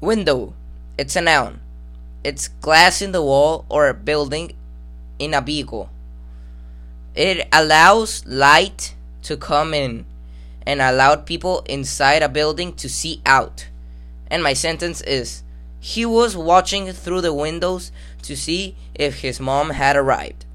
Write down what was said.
Window. It's a noun. It's glass in the wall or a building in a vehicle. It allows light to come in and allowed people inside a building to see out. And my sentence is He was watching through the windows to see if his mom had arrived.